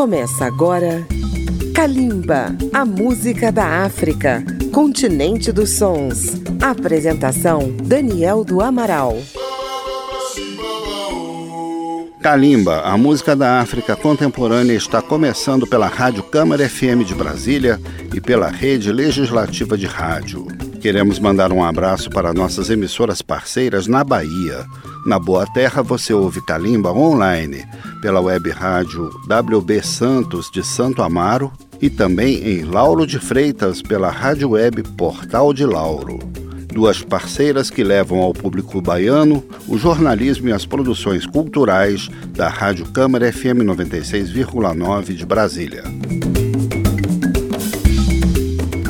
Começa agora Kalimba, a música da África, continente dos sons. Apresentação Daniel do Amaral. Kalimba, a música da África contemporânea, está começando pela Rádio Câmara FM de Brasília e pela Rede Legislativa de Rádio. Queremos mandar um abraço para nossas emissoras parceiras na Bahia. Na Boa Terra você ouve Kalimba online pela web rádio WB Santos de Santo Amaro e também em Lauro de Freitas pela rádio web Portal de Lauro duas parceiras que levam ao público baiano o jornalismo e as produções culturais da Rádio Câmara FM 96,9 de Brasília.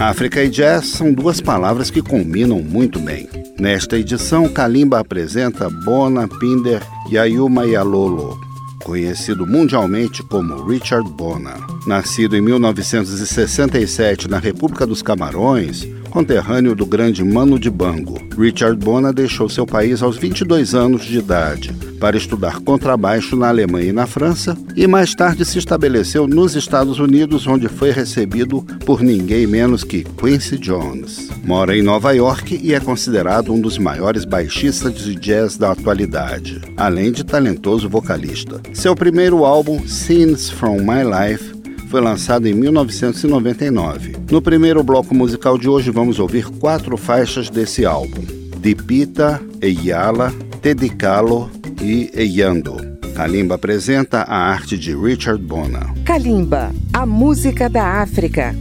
África e jazz são duas palavras que combinam muito bem. Nesta edição, Kalimba apresenta Bona Pinder Yayuma Yalolo, conhecido mundialmente como Richard Bona. Nascido em 1967 na República dos Camarões, conterrâneo do grande Mano de Bango. Richard Bona deixou seu país aos 22 anos de idade para estudar contrabaixo na Alemanha e na França e mais tarde se estabeleceu nos Estados Unidos, onde foi recebido por ninguém menos que Quincy Jones. Mora em Nova York e é considerado um dos maiores baixistas de jazz da atualidade, além de talentoso vocalista. Seu primeiro álbum, Scenes from My Life, foi lançado em 1999. No primeiro bloco musical de hoje, vamos ouvir quatro faixas desse álbum: Dipita, Eyala, Tedicalo e Eyando. Kalimba apresenta a arte de Richard Bona. Kalimba, a música da África.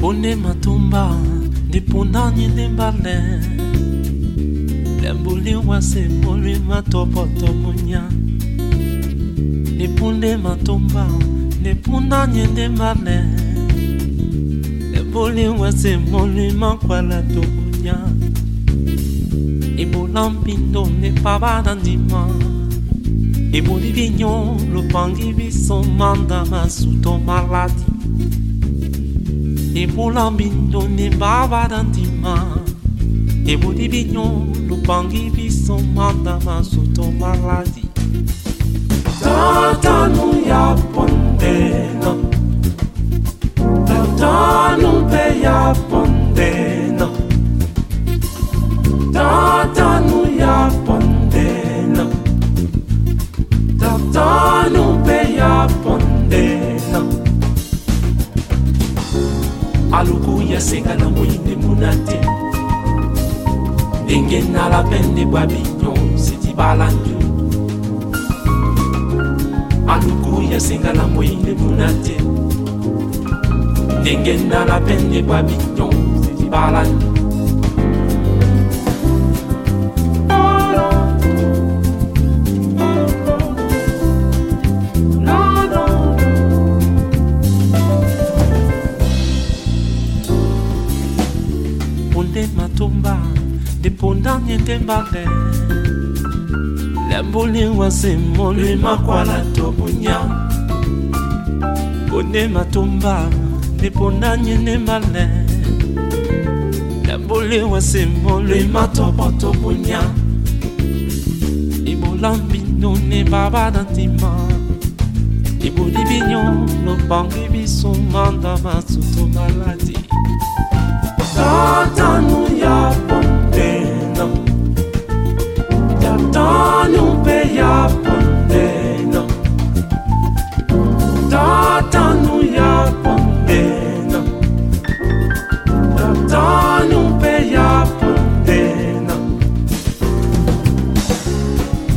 Pone matumba, de punani de balé. sembuliwa sembuli matopoto munya. Nipunde matumba nipunda nyende mane. Sembuliwa sembuli makwala tomunya ibula mpindo nipabada ndima eboli binyo lopangi biso manda masuto maladi. Ebula mbindo nibabada ndima Ibuli vinyo lupangi biso manda masuto maladi tatanu ya pondena. Tatanu pe ya pondena. Tatanu ya pondena. Tatanu pe ya pondena. Aluku ya senga na munate gen la peine de bois c'est dit balandu. Aluku ya singa la moine munate. Nengen na la peine de bois bignon, c'est dit balandu. Matumba deponda nyete mbale lamboli wasemoli makwala tobunya pone matomba deponda nyene mbale lamboli wasemoli matobo tobunya ebola mbino ne baba na ntima eboli bino lopangi biso manda masuto maladi. Tatanu ya pongo dans un pays à Pondena. Tata nous ya Pondena. Tata nous pays à Pondena.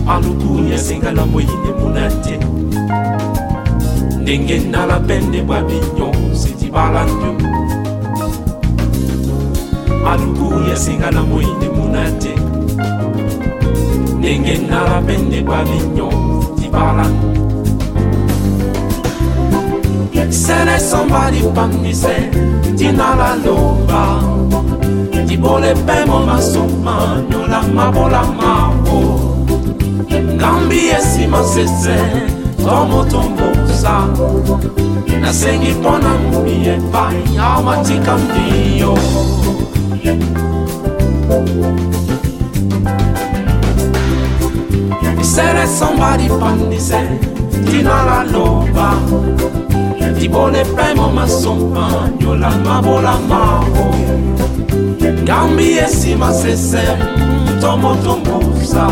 Alukunya singala moyine munate. ndenge nala pende bwa binyo sitibala ndu aluku ya singala moyine munate ndenge nalabende babinyo libala sene somba lipangise tina laloba libole mpe momasoma nolamabola mabo ngambi esima sese to motombosa nasengi mpo na mobi epai amatika ndiyo thank you said somebody pandise ndinalaloba ndibone primo masompagno la mabolamabo ngambi esima sese tomotombuza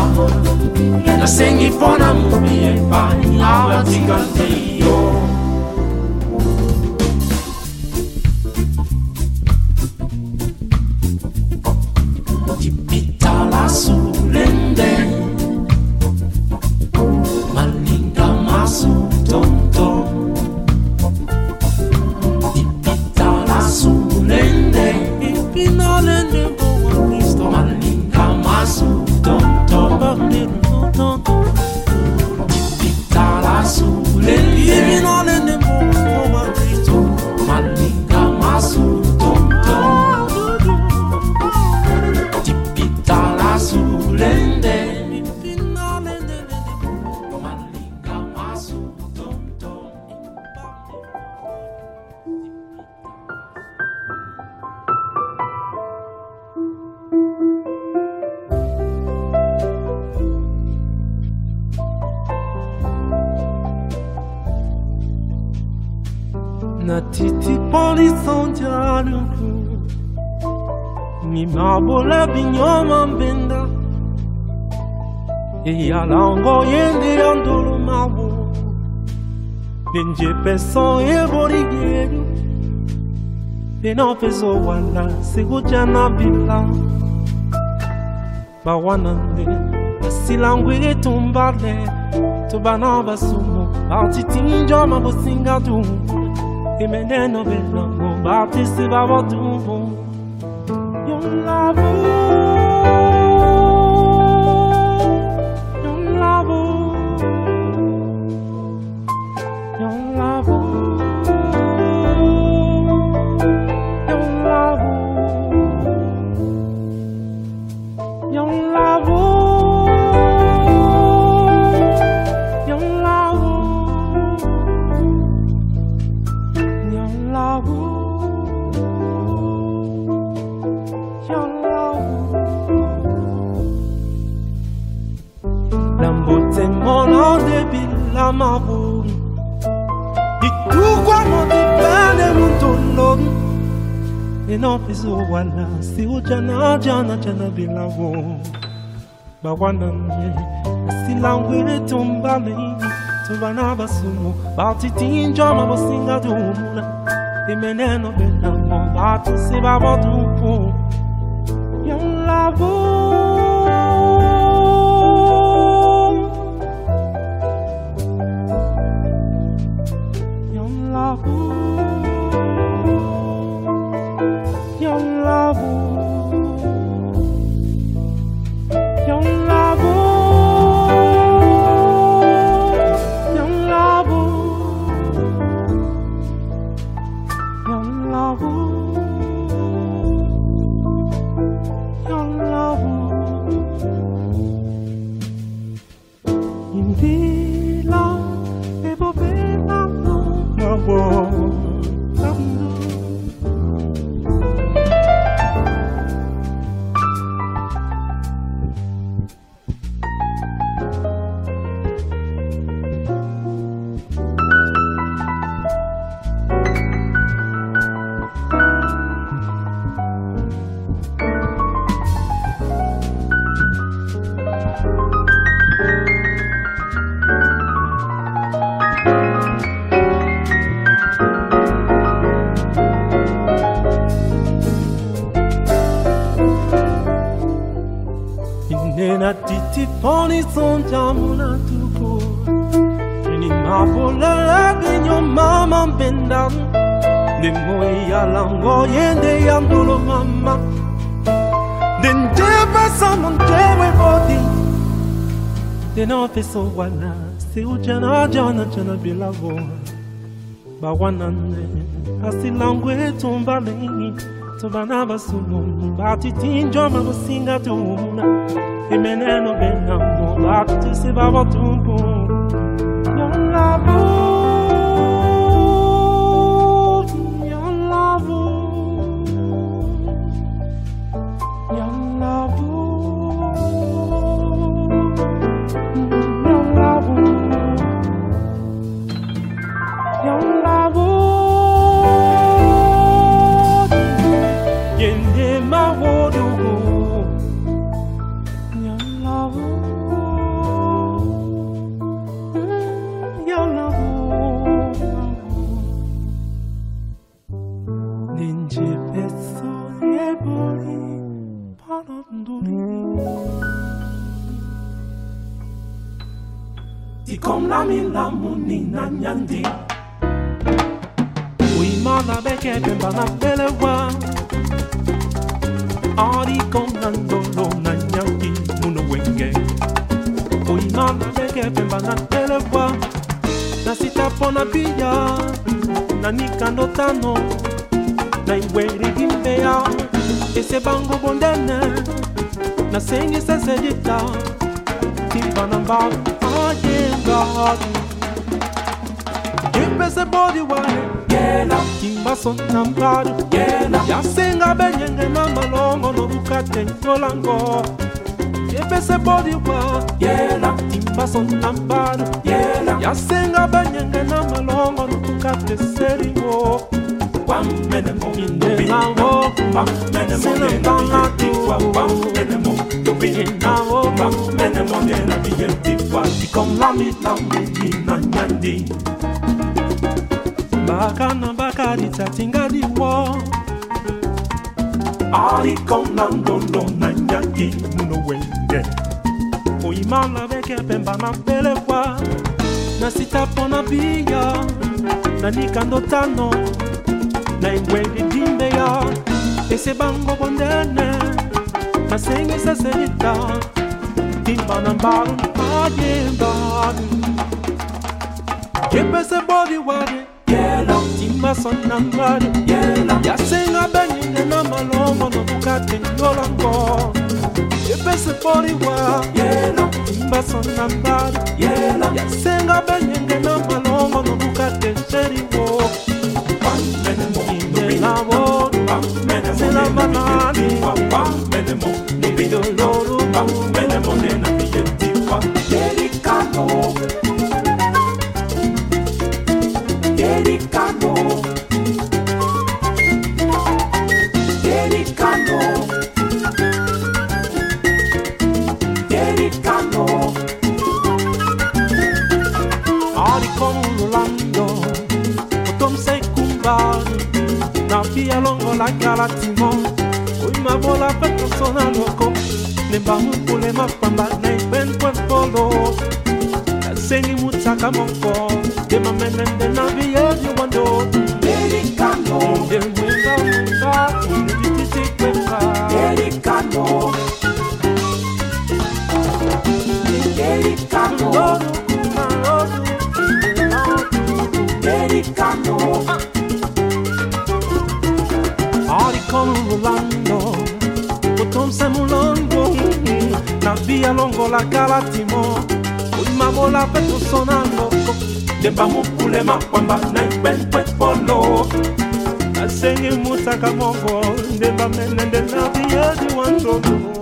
nasengi mpona momieba awatinga ndiyo n'opezowala sikujana bila. Bawana nde basila ngwili tumbale tobana basumu bartitinjo mabosinga tu emeneno belango bartisi babotumbu yolavu jana jana bila wo bawana nye silangwele tumbali tubana basumu batitinja mabasinga dumuna imeneno bela mo batu Den office wana Si ujana jana jana bila voa Ba wanane Asilangwe tumbali Tubana basuno Bati tinjo mabusinga tumuna Imeneno benamo Bati se baba Ti kom la mi la muni na nyandi Uimana beke pemba na pelewa Ari kom nandolo na nyandi muno wenge Uimana beke pemba na pelewa Na sita pona pia Na nikando tano Na iweri gimbea ese bango bondene nasengisa sedita timbanamba ayenga impese bodi wae timbasonambadu yasenga benyenge na malongo nolukate nkolango yepese bodi wa timbasonambadu yasenga benyenge na malongo nolukate seringo guam and a mo in the lao bam mo in the lao bam and a mo to be in the mo in the bien ti ti con la mi la mi ni na nyandi bakana bakari di wo. Ali con la don don na nyandi no wende oimala veke pemba pele kwa na sita mpona biya na likando tano na ingweli dimbeya ese bango bondene na sengisa senita timba na mbaru ayembanu yepese bodi wade Yela, timba son na mbaru yela, yasenga benyinde na malongo nobukate nyolango yepese bodi wa yela, timba son na mbaru yela yasenga benyenge na malongo mo idoloro ne bamukule mapamba na ipen polo sengi mutaka monko de mamenende na viyeji wando Delicado de mwenga mwenga tititi kwenga Delicado Delicado loro kuna loro Delicado Ari come rolando Potom se Na lobi alongolaka latimo oyimabola mpe toso na loko demba mokule makwamba na ipekwe polo. Nasengi mutaka moko ndemba menende na biyedi wa nzoluu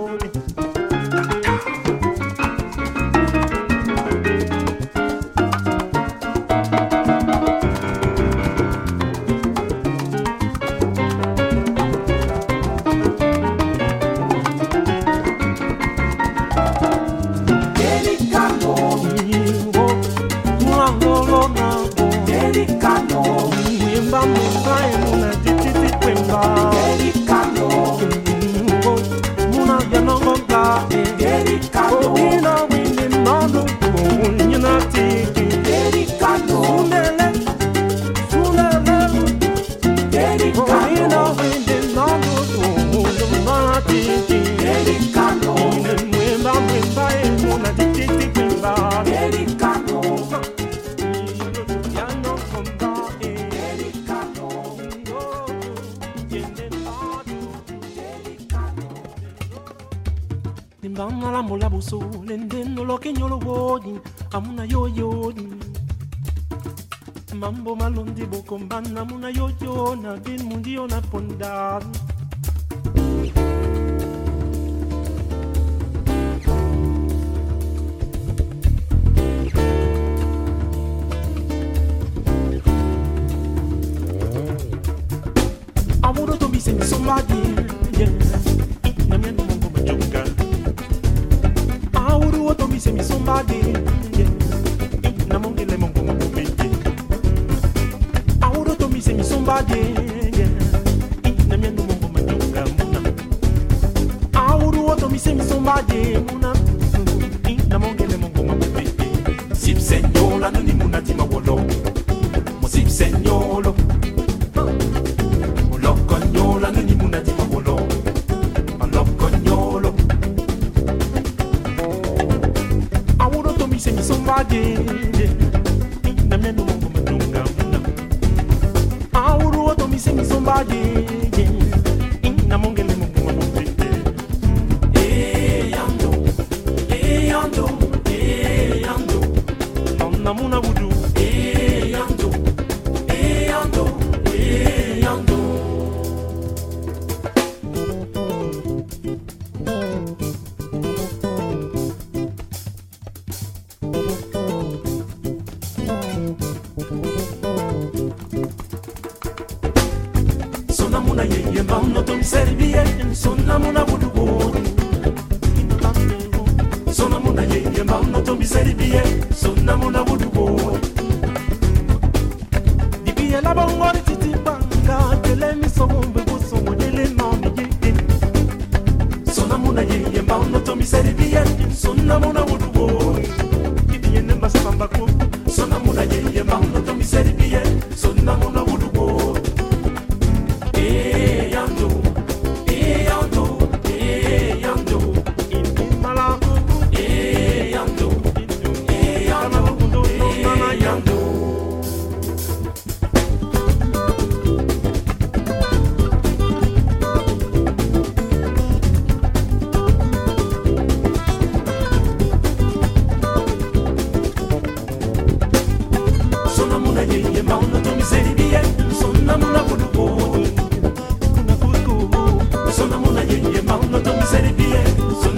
buso lendendo lo que yo lo voy amuna yo yo Mambo malondi boko mbana muna yo yo na bin mundi na ponda again.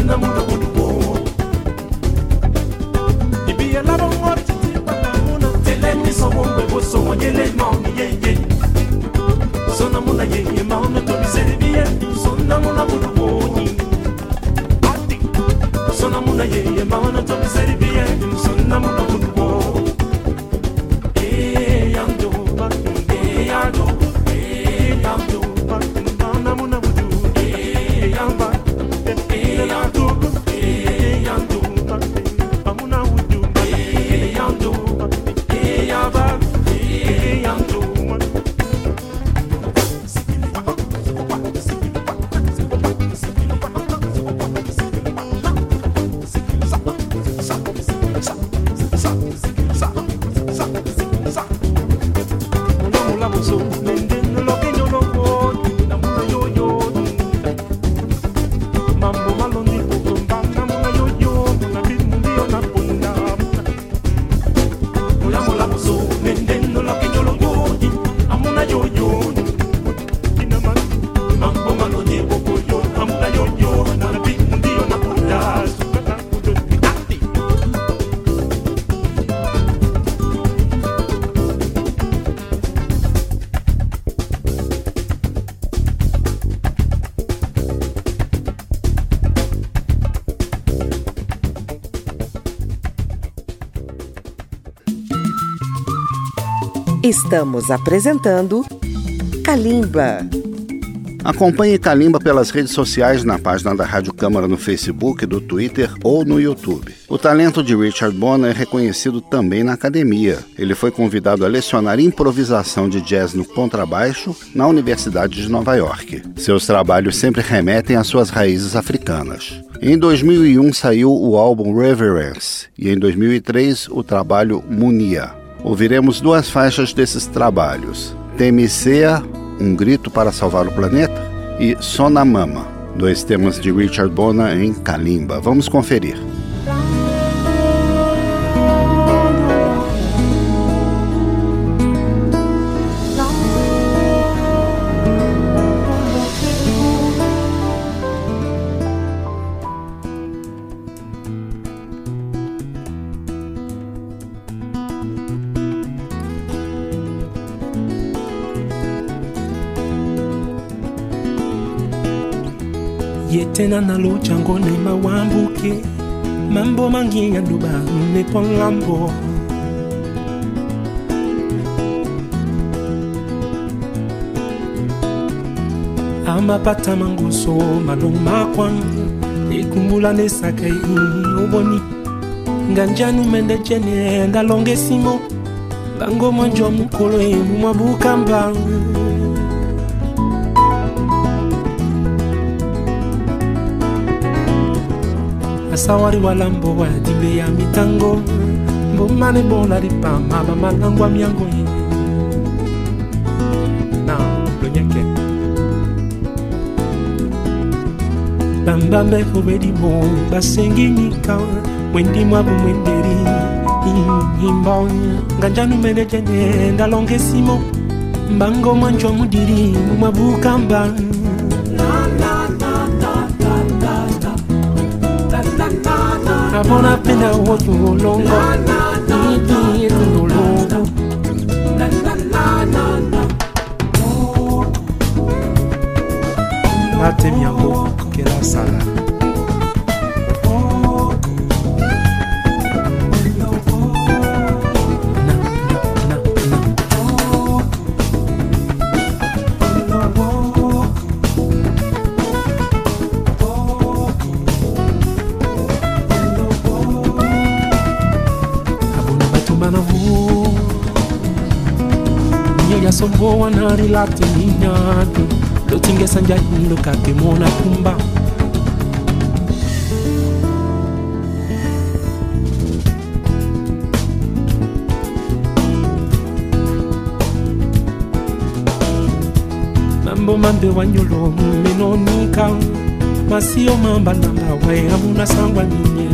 na mundo muito bom E bia lá no norte de Patamuna Telemi só um bebo só um ele mão ye ye. Só na mula ye ye mão no tobi servia Só na mula muito bom Só na mula ye ye mão no tobi servia Estamos apresentando Kalimba. Acompanhe Kalimba pelas redes sociais na página da Rádio Câmara no Facebook, do Twitter ou no YouTube. O talento de Richard Bona é reconhecido também na academia. Ele foi convidado a lecionar improvisação de jazz no contrabaixo na Universidade de Nova York. Seus trabalhos sempre remetem às suas raízes africanas. Em 2001 saiu o álbum Reverence e em 2003 o trabalho Munia. Ouviremos duas faixas desses trabalhos: Temicea, Um Grito para Salvar o Planeta, e Sonamama, dois temas de Richard Bona em Kalimba. Vamos conferir. tena nalucha ngone mawambuke mambo mangi yanduba nepo ngambo amapata mangoso maloma kwangu ekumbula nesaka oboni nganjani umende jene ndalonge simo. Bango mwanjwa mukolo emu mwa bukamba mwabukamba asawari walambo wa dimbe ya mitango. Mbomane bola ripama bamalangwa miango na lonyeke. Bambambe kobedimo basengi nyika mwendi mwabu mwenderi imba nganjanu mene jene ndalongesimo mbango mwanjwa mudiri mumabukamba Kabona penda wotu olongo. Nidi yetu La la la go and relax in the yard. Looking at Sanjay, look Kumba. Mambo mande wanyolo mmenonika. Masio mamba namba waya sangwa ninye.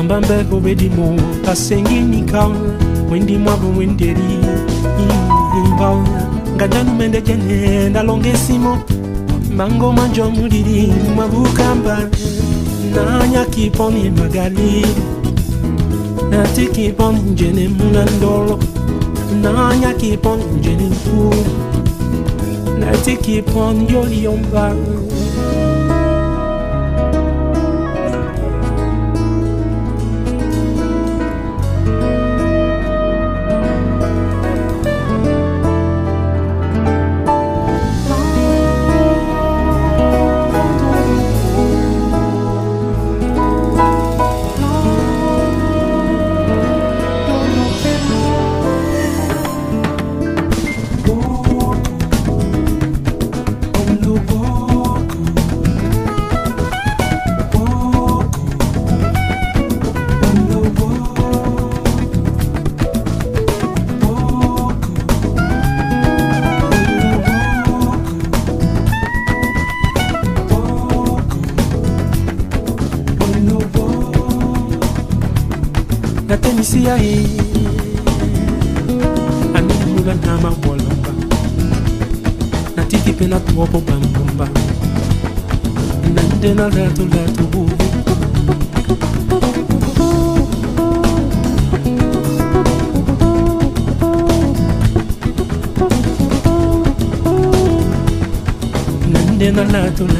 ngambambe obedimo asenginika mwendimwavo mwenderi imba. Ngadanumende jene ndalonga esimo mbango manje omuliri mwabukamba nanyakiponi magali. Natikiponi njene mulandolo nanyakiponi njene mpu natikiponi yoyomba natemisi ya ye animuluga na mawolomba. Na tuopo bambomba nande na leto leto bubu nande na leto leto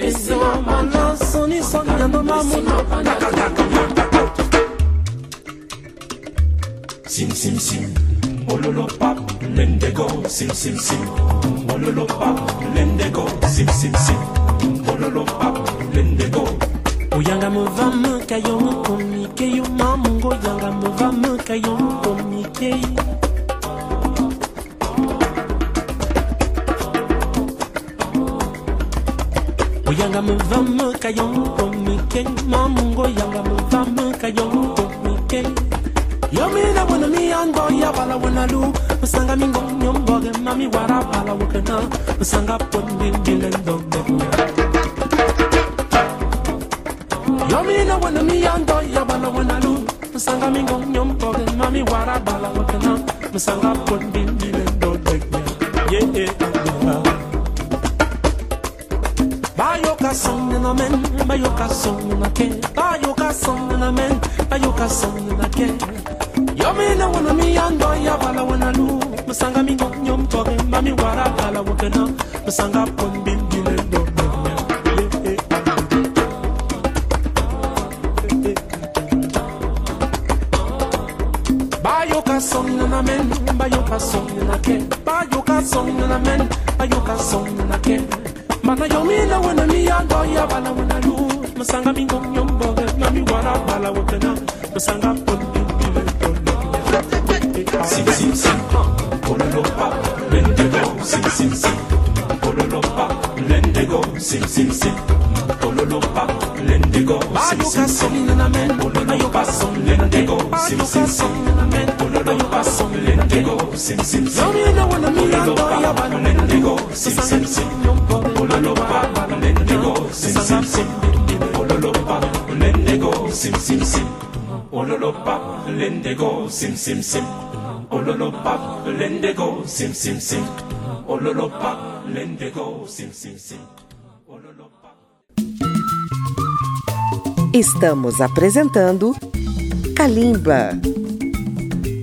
esima mala soni soni andoma muno Sim sim sim, ololo pap, lendego, sim sim sim, ololo pap, lendego, sim sim sim, ololo pap, lendego. oyanga movame kayo mokomike yo mamungo oyanga movame kayo mokomike oyanga movame kayo mokomike mamungo oyanga movame kayo mokomike yomina wena miyando yabala wena lu. Musanga mingo nyomboge mami wara bala wukena. Musanga pondimbilendobebe Yomina wana mi ando ya bala wana lu. Musanga mi ngong nyom koge mami wara bala wakana Musanga yeah yeah Bayo ka song na men Bayo ka song na ke Bayo ka song na men Bayo ka song na ke Yomina wana mi ando ya bala wana lu. Musanga mi ngong nyom koge mami wara bala wakana Musanga pon bin bilen do Bayoka song na men, bayoka song na ke, bayoka song na men, bayoka song na ke. Mana na wana mi ando ya bala wana lu, masanga mi ngom nyombo, mami wara bala wakena, masanga pon bin bin Sim sim sim, ololo pap, lendego, sim sim sim, ololo pap, lendego, sim sim sim, ololo pap, lendego, sim sim sim. song na men, bayoka song na ke, bayoka song na men, bayoka song na ke. Lendego, sim sim sim, Yomi na wana mi ando ya bala wana lu, masanga mi ngom nyombo, mami wara bala wakena, masanga pon bin bin ololo pap, lendego, sim sim sim, ololo pap, lendego, sim sim sim, ololo pap, lendego, sim sim sim, ololo pap, lendego, sim sim sim. Estamos apresentando Kalimba.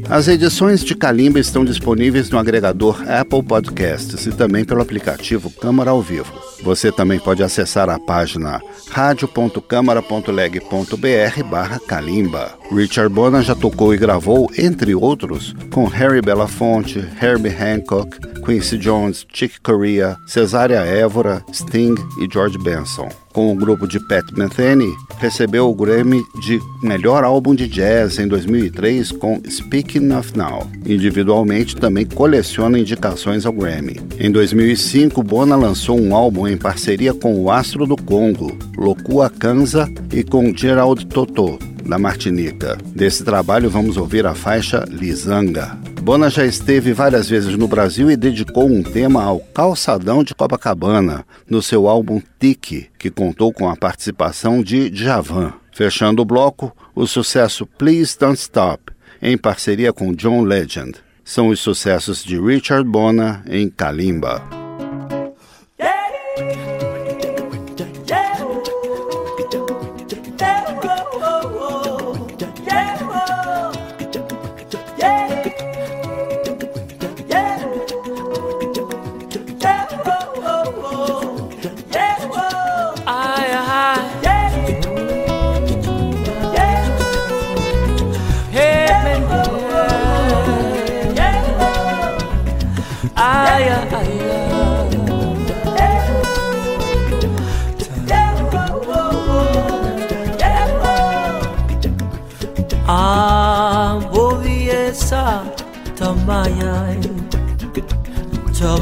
As edições de Kalimba estão disponíveis no agregador Apple Podcasts e também pelo aplicativo Câmara ao Vivo. Você também pode acessar a página radio.câmara.leg.br barra Kalimba. Richard Bona já tocou e gravou, entre outros, com Harry Belafonte, Herbie Hancock, Quincy Jones, Chick Corea, Cesária Évora, Sting e George Benson. Com o grupo de Pat Metheny, recebeu o Grammy de Melhor Álbum de Jazz em 2003 com Speaking of Now. Individualmente, também coleciona indicações ao Grammy. Em 2005, Bona lançou um álbum em parceria com o astro do Congo, Lokua Kanza, e com Gerald Totó, da Martinica. Desse trabalho, vamos ouvir a faixa Lisanga. Bona já esteve várias vezes no Brasil e dedicou um tema ao calçadão de Copacabana, no seu álbum Tiki, que contou com a participação de Djavan. Fechando o bloco, o sucesso Please Don't Stop, em parceria com John Legend. São os sucessos de Richard Bona em Kalimba.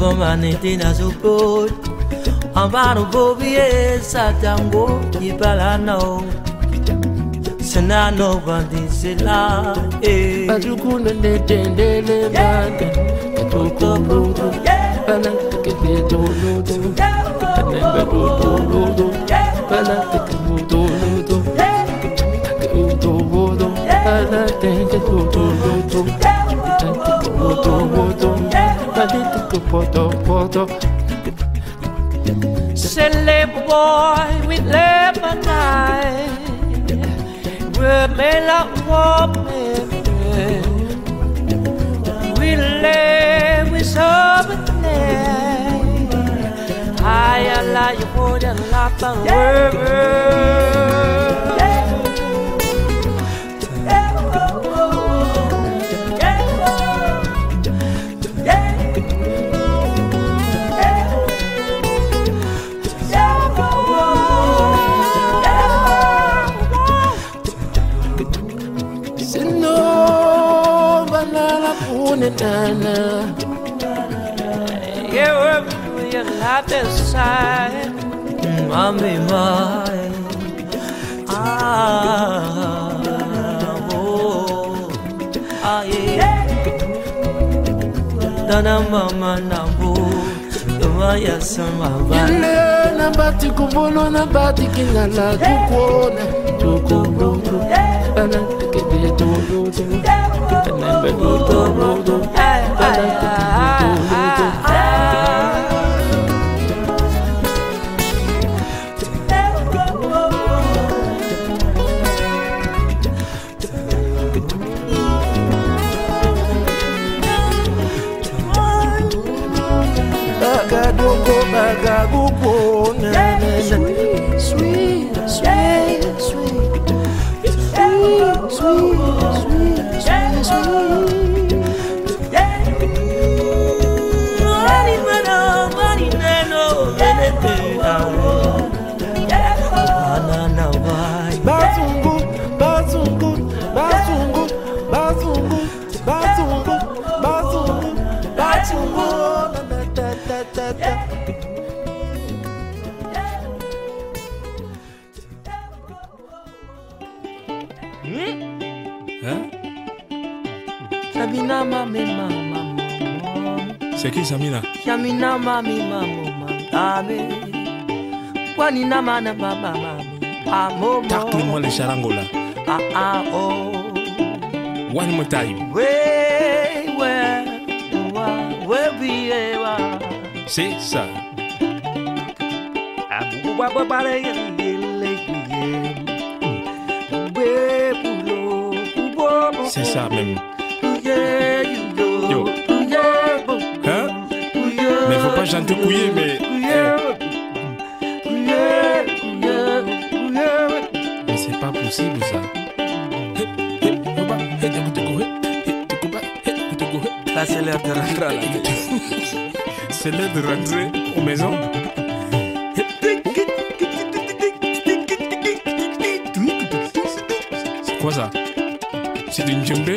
Tambayan Taba manitina supot Amaro bobie satango ibalano Senano bandisela eh Bazukuna ne tendele bande Toko bruto Bana poto Silly boy with lemonade. With me like woman We live with something I like you more than life and world punetana Yeah, we're your life inside Mommy, my Ah, oh Ah, yeah Dana mama nambu Duma ya sama bana Ile na bati kubono na bati kingala tukuone Tukurudu Bana teke beto Internet bedroom, bedroom, bedroom. Sweet, C'est qui Samina Yamina mami mamo mami Kwani na mana mami Amo Tacle-moi les charangos là. Ah ah oh One more time. We we wa we bi e wa C'est ça. Abu wa ba ba le ye le ye We pulo ubo bo C'est ça même. Ye pas chanter couillé, mais. Mais c'est pas possible ça. Là, c'est l'heure de rentrer à la. C'est l'heure de rentrer aux maisons. C'est quoi ça C'est une djembé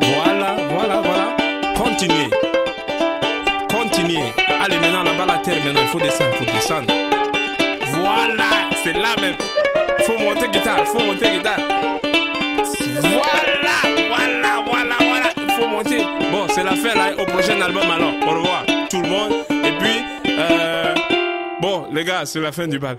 Voilà, voilà, voilà. Continuez. Continuez. Allez, maintenant là-bas la terre, maintenant il faut descendre, il faut descendre. Voilà, c'est là même. Faut monter guitare, faut monter guitare. Voilà, voilà, voilà, voilà. Il faut monter. Bon, c'est la fin là. Au prochain album alors. Au revoir tout le monde. Et puis, euh, bon, les gars, c'est la fin du bal.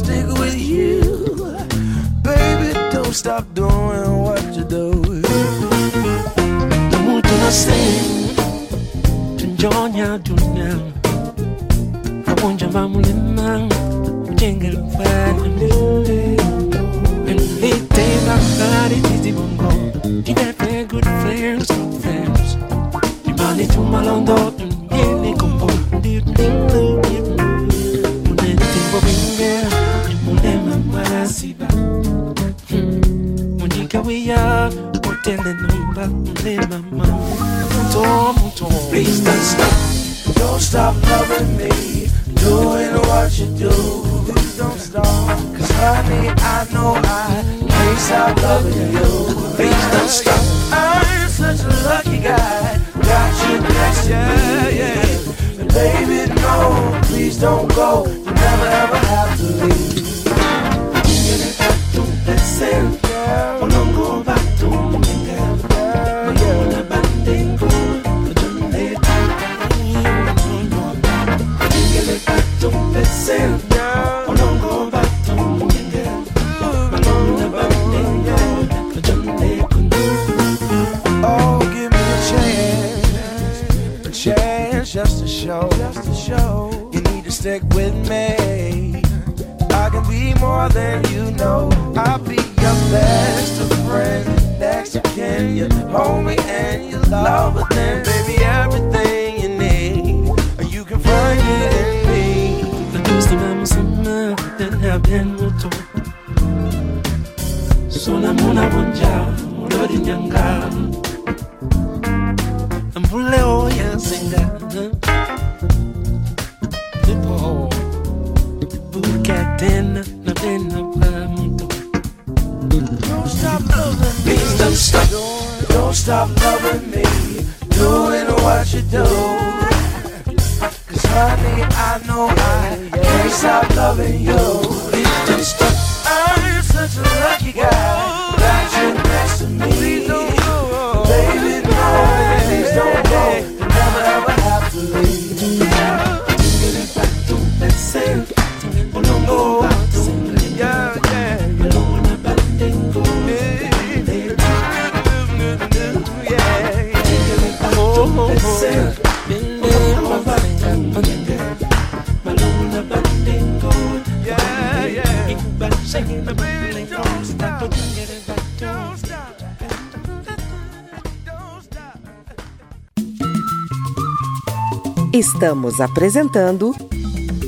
Stick with you. Baby, don't stop doing what you do. Mucho na sing, tunjonya dunya. Kamunja mamulimang, ujengel fadile. Elite na kari titi bongo, tinepe good friends, good friends. Imani tumalondo, yeni stop loving you. Please don't stop, I'm such a lucky guy, got you next to me. Yeah, And baby, no, please don't go, you never ever have to leave. Listen, Stick with me. I can be more than you know. I'll be your best of friend. Next to kin, you hold me and you love it. Then, baby, everything you need, you can find it in me. Muna bonja, mulodi nyanga. Mbule oya singa Don't stop loving me. Don't stop. Loving me. Doing what you do. Cause honey, I know I can't stop loving you. Please don't stop. I'm such a lucky guy. Estamos apresentando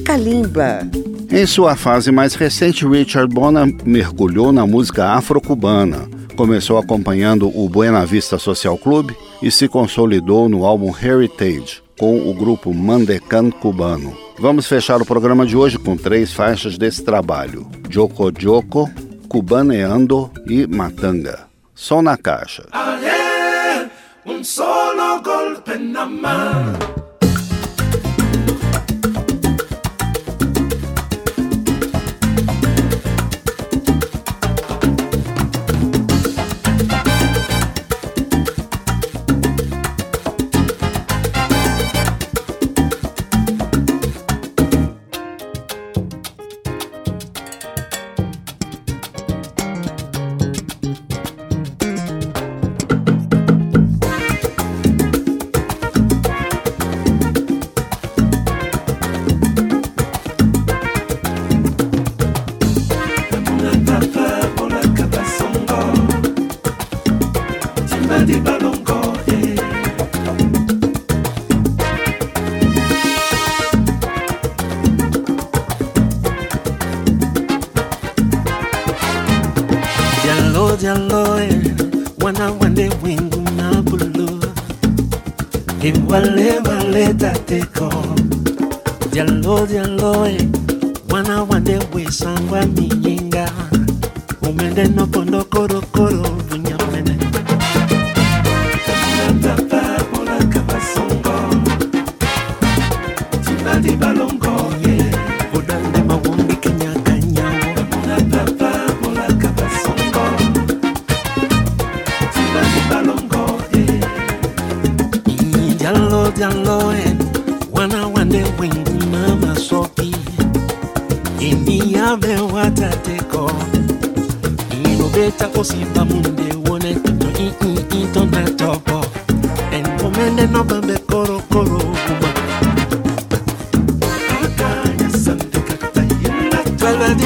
Kalimba. Em sua fase mais recente, Richard Bona mergulhou na música afro-cubana. Começou acompanhando o Buena Vista Social Club e se consolidou no álbum Heritage com o grupo Mandecan cubano. Vamos fechar o programa de hoje com três faixas desse trabalho: Joko Joko, Cubaneando e Matanga. Som na caixa. ayer, un solo golpe nada más.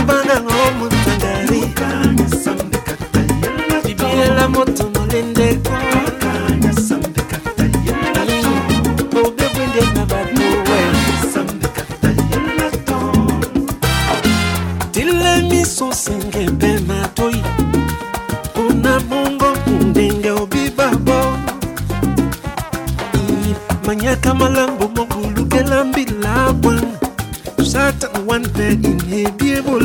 bana omuntu ngari bibiela moto molendeko obebwende na batowe tile miso senge mpe matoi mpona bongo ndenge obibabo manyaka malambo mokulukela mbila bwana Satan, one bed in a beautiful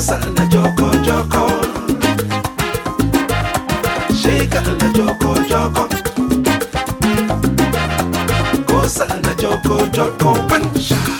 sana joko joko. Shika na joko joko. Kosa na joko joko. Pansha.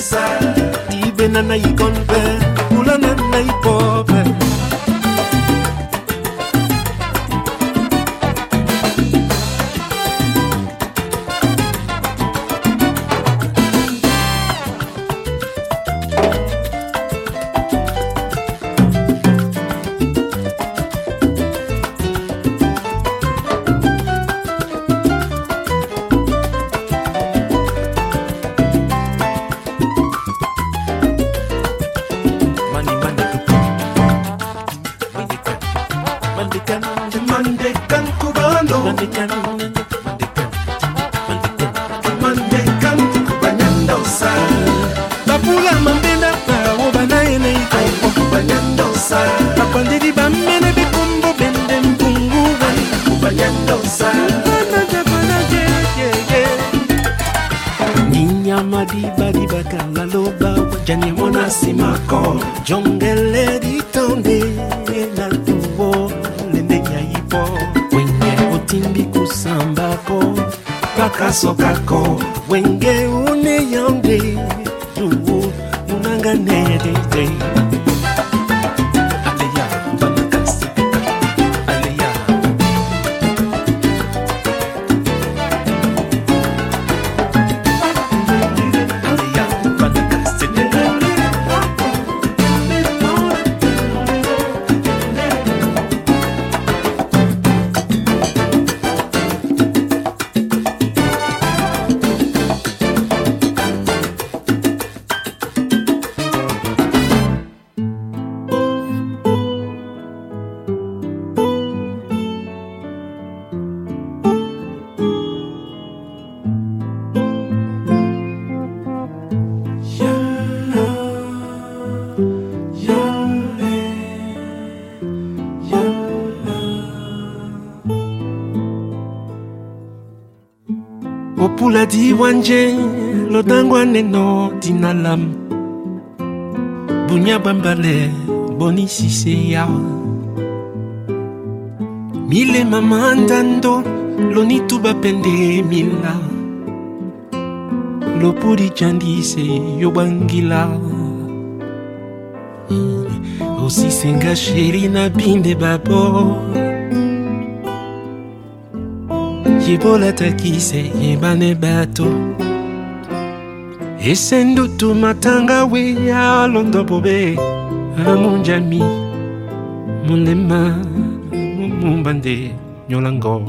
Even and I confess. nje lodangwa neno dinalam bunya bambale bonisise ya. Milema mandando lonituba pende mila. Lopudi candise yobangila osisenga sheri na binde babor babo yebolataki yebane bato. Esendutu matanga we ya londo bobe. Amunjami mulema mumumbande nyolango.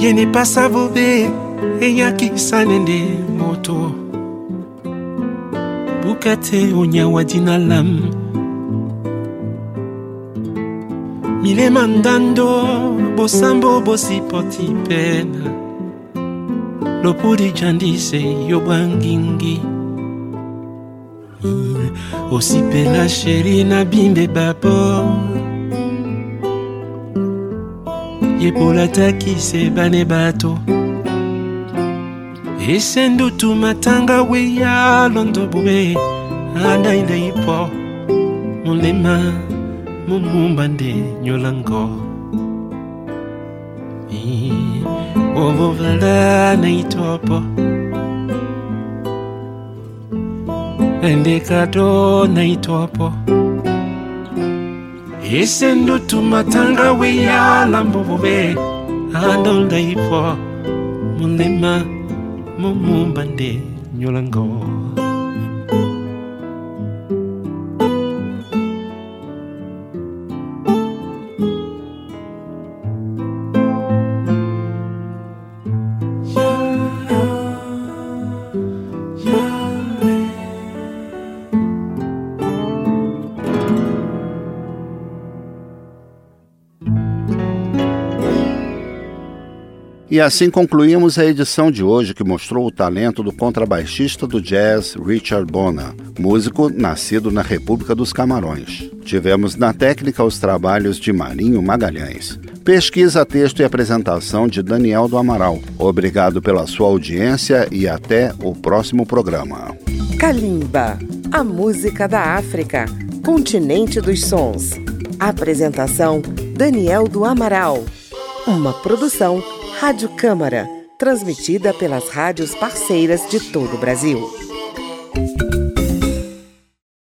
Yene pasa bobe eyakisa nende buka te onyawa dina lam. Milema ndando bosambo bosipoti pena. Lopudi jandise yobwangingi osipela sheri na bimbe babo yepolataki se bane bato. Esendutu matanga we ya londo landa inde ipo mulima mumumba ndi nyulango ovovala na itopo endekato na itopo isendu tumatanga weyala mbovove landa mu ipo mulima mumumba ndi go. E assim concluímos a edição de hoje que mostrou o talento do contrabaixista do jazz Richard Bona, músico nascido na República dos Camarões. Tivemos na técnica os trabalhos de Marinho Magalhães. Pesquisa, texto e apresentação de Daniel do Amaral. Obrigado pela sua audiência e até o próximo programa. Kalimba, a música da África, continente dos sons. Apresentação Daniel do Amaral. Uma produção Rádio Câmara, transmitida pelas rádios parceiras de todo o Brasil.